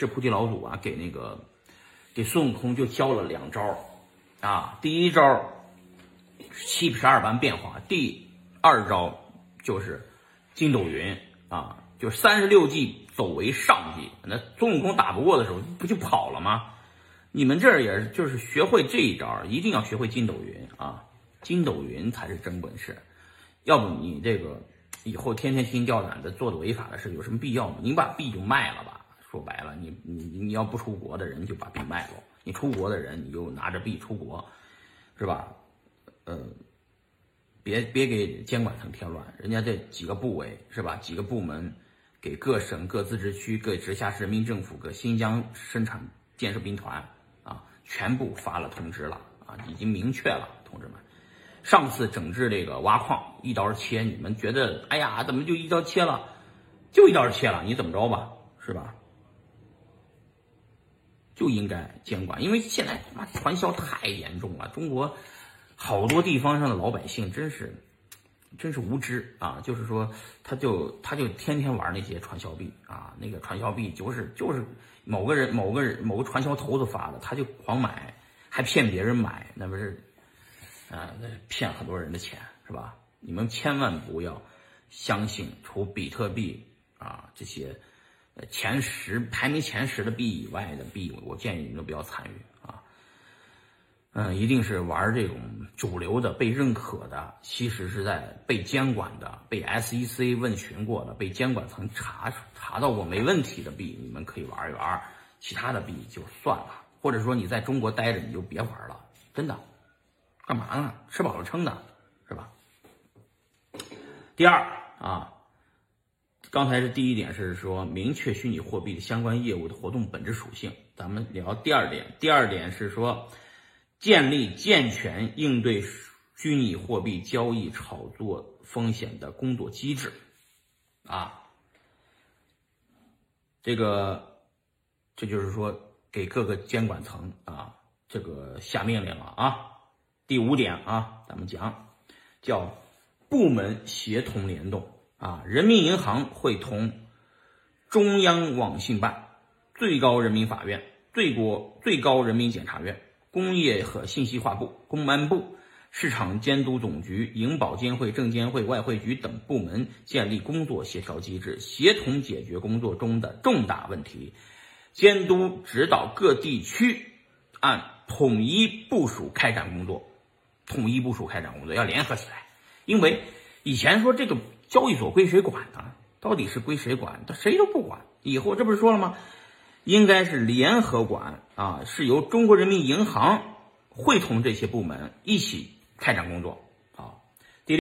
是菩提老祖啊，给那个给孙悟空就教了两招啊。第一招七十二般变化，第二招就是筋斗云啊，就三十六计走为上计。那孙悟空打不过的时候，不就跑了吗？你们这儿也，就是学会这一招，一定要学会筋斗云啊，筋斗云才是真本事。要不你这个以后天天心吊胆的做的违法的事，有什么必要吗？你把币就卖了吧。说白了，你你你要不出国的人就把币卖了，你出国的人你就拿着币出国，是吧？呃，别别给监管层添乱，人家这几个部委是吧？几个部门给各省、各自治区、各直辖市人民政府、各新疆生产建设兵团啊，全部发了通知了啊，已经明确了，同志们。上次整治这个挖矿一刀切，你们觉得哎呀，怎么就一刀切了？就一刀切了，你怎么着吧？是吧？就应该监管，因为现在他妈传销太严重了。中国好多地方上的老百姓真是，真是无知啊！就是说，他就他就天天玩那些传销币啊，那个传销币就是就是某个人某个人某个传销头子发的，他就狂买，还骗别人买，那不是啊？那骗很多人的钱是吧？你们千万不要相信除比特币啊这些。前十排名前十的币以外的币，我建议你们都不要参与啊。嗯，一定是玩这种主流的、被认可的，其实是在被监管的、被 SEC 问询过的、被监管层查查到过没问题的币，你们可以玩一玩。其他的币就算了，或者说你在中国待着你就别玩了，真的。干嘛呢？吃饱了撑的，是吧？第二啊。刚才是第一点，是说明确虚拟货币的相关业务的活动本质属性。咱们聊第二点，第二点是说建立健全应对虚拟货币交易炒作风险的工作机制。啊，这个这就是说给各个监管层啊这个下命令了啊。第五点啊，咱们讲叫部门协同联动。啊，人民银行会同中央网信办、最高人民法院、最国最高人民检察院、工业和信息化部、公安部、市场监督总局、银保监会、证监会、外汇局等部门建立工作协调机制，协同解决工作中的重大问题，监督指导各地区按统一部署开展工作，统一部署开展工作要联合起来，因为以前说这个。交易所归谁管呢？到底是归谁管？他谁都不管。以后这不是说了吗？应该是联合管啊，是由中国人民银行会同这些部门一起开展工作。